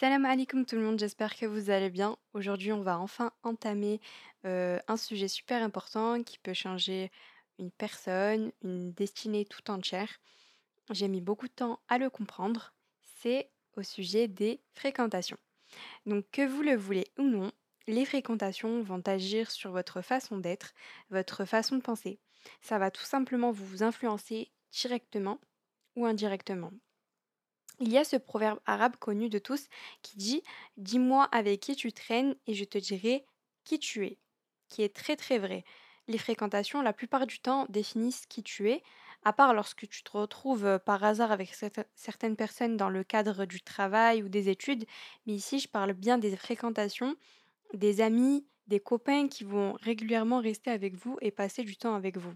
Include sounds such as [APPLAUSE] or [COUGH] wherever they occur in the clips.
Salam alaikum tout le monde, j'espère que vous allez bien. Aujourd'hui, on va enfin entamer euh, un sujet super important qui peut changer une personne, une destinée tout entière. J'ai mis beaucoup de temps à le comprendre. C'est au sujet des fréquentations. Donc que vous le voulez ou non, les fréquentations vont agir sur votre façon d'être, votre façon de penser. Ça va tout simplement vous influencer directement ou indirectement. Il y a ce proverbe arabe connu de tous qui dit Dis-moi avec qui tu traînes et je te dirai qui tu es, qui est très très vrai. Les fréquentations, la plupart du temps, définissent qui tu es, à part lorsque tu te retrouves euh, par hasard avec certaines personnes dans le cadre du travail ou des études. Mais ici, je parle bien des fréquentations, des amis, des copains qui vont régulièrement rester avec vous et passer du temps avec vous.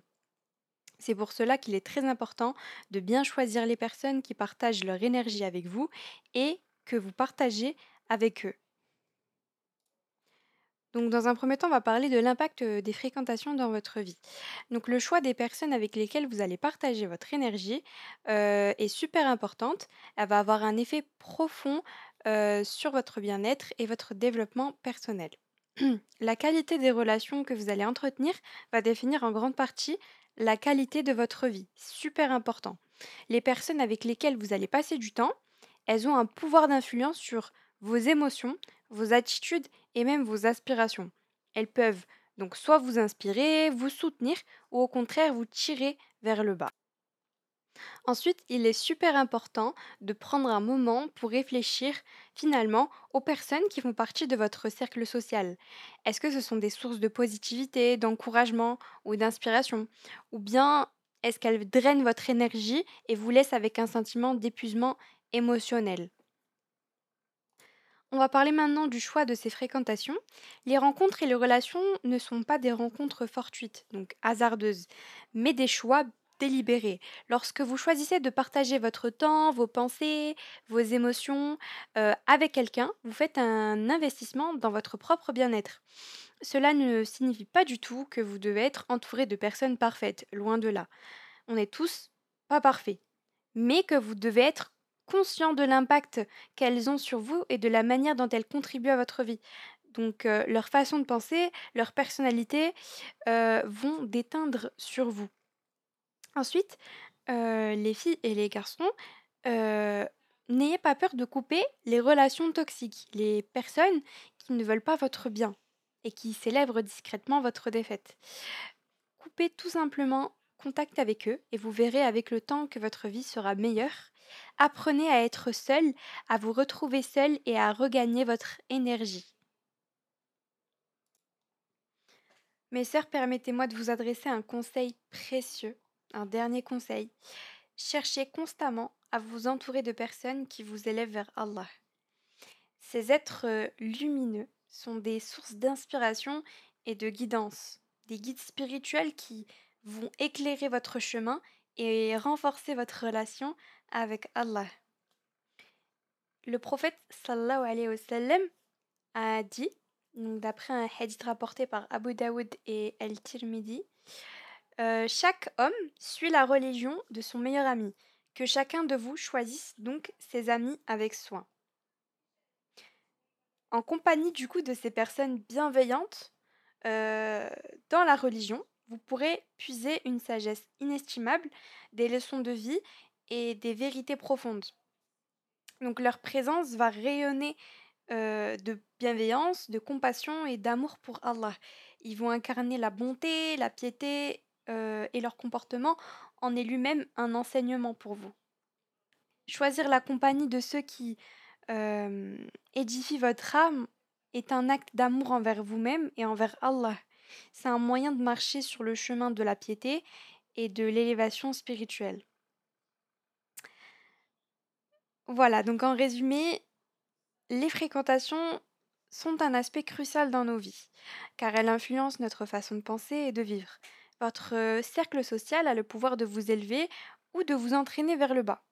C'est pour cela qu'il est très important de bien choisir les personnes qui partagent leur énergie avec vous et que vous partagez avec eux. Donc dans un premier temps, on va parler de l'impact des fréquentations dans votre vie. Donc le choix des personnes avec lesquelles vous allez partager votre énergie euh, est super importante. Elle va avoir un effet profond euh, sur votre bien-être et votre développement personnel. [CLEARS THROAT] La qualité des relations que vous allez entretenir va définir en grande partie la qualité de votre vie. Super important. Les personnes avec lesquelles vous allez passer du temps, elles ont un pouvoir d'influence sur vos émotions, vos attitudes et même vos aspirations. Elles peuvent donc soit vous inspirer, vous soutenir ou au contraire vous tirer vers le bas. Ensuite, il est super important de prendre un moment pour réfléchir finalement aux personnes qui font partie de votre cercle social. Est-ce que ce sont des sources de positivité, d'encouragement ou d'inspiration? Ou bien est-ce qu'elles drainent votre énergie et vous laissent avec un sentiment d'épuisement émotionnel? On va parler maintenant du choix de ces fréquentations. Les rencontres et les relations ne sont pas des rencontres fortuites, donc hasardeuses, mais des choix délibéré. Lorsque vous choisissez de partager votre temps, vos pensées, vos émotions euh, avec quelqu'un, vous faites un investissement dans votre propre bien-être. Cela ne signifie pas du tout que vous devez être entouré de personnes parfaites, loin de là. On est tous pas parfaits, mais que vous devez être conscient de l'impact qu'elles ont sur vous et de la manière dont elles contribuent à votre vie. Donc euh, leur façon de penser, leur personnalité euh, vont déteindre sur vous. Ensuite, euh, les filles et les garçons, euh, n'ayez pas peur de couper les relations toxiques, les personnes qui ne veulent pas votre bien et qui célèbrent discrètement votre défaite. Coupez tout simplement contact avec eux et vous verrez avec le temps que votre vie sera meilleure. Apprenez à être seul, à vous retrouver seul et à regagner votre énergie. Mes sœurs, permettez-moi de vous adresser un conseil précieux un dernier conseil, cherchez constamment à vous entourer de personnes qui vous élèvent vers Allah. Ces êtres euh, lumineux sont des sources d'inspiration et de guidance, des guides spirituels qui vont éclairer votre chemin et renforcer votre relation avec Allah. Le prophète sallallahu alayhi wa sallam a dit, d'après un hadith rapporté par Abu Daoud et Al-Tirmidhi, euh, chaque homme suit la religion de son meilleur ami. Que chacun de vous choisisse donc ses amis avec soin. En compagnie du coup de ces personnes bienveillantes euh, dans la religion, vous pourrez puiser une sagesse inestimable, des leçons de vie et des vérités profondes. Donc leur présence va rayonner euh, de bienveillance, de compassion et d'amour pour Allah. Ils vont incarner la bonté, la piété euh, et leur comportement en est lui-même un enseignement pour vous. Choisir la compagnie de ceux qui euh, édifient votre âme est un acte d'amour envers vous-même et envers Allah. C'est un moyen de marcher sur le chemin de la piété et de l'élévation spirituelle. Voilà, donc en résumé, les fréquentations sont un aspect crucial dans nos vies, car elles influencent notre façon de penser et de vivre. Votre euh, cercle social a le pouvoir de vous élever ou de vous entraîner vers le bas.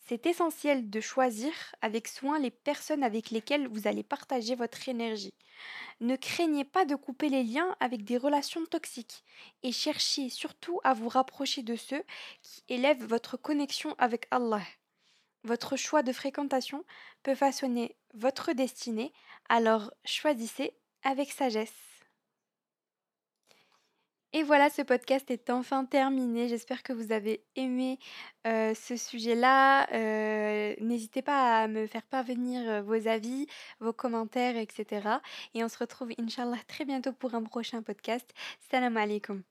C'est essentiel de choisir avec soin les personnes avec lesquelles vous allez partager votre énergie. Ne craignez pas de couper les liens avec des relations toxiques et cherchez surtout à vous rapprocher de ceux qui élèvent votre connexion avec Allah. Votre choix de fréquentation peut façonner votre destinée, alors choisissez avec sagesse. Et voilà, ce podcast est enfin terminé. J'espère que vous avez aimé euh, ce sujet-là. Euh, n'hésitez pas à me faire parvenir euh, vos avis, vos commentaires, etc. Et on se retrouve, Inch'Allah, très bientôt pour un prochain podcast. Salam alaikum.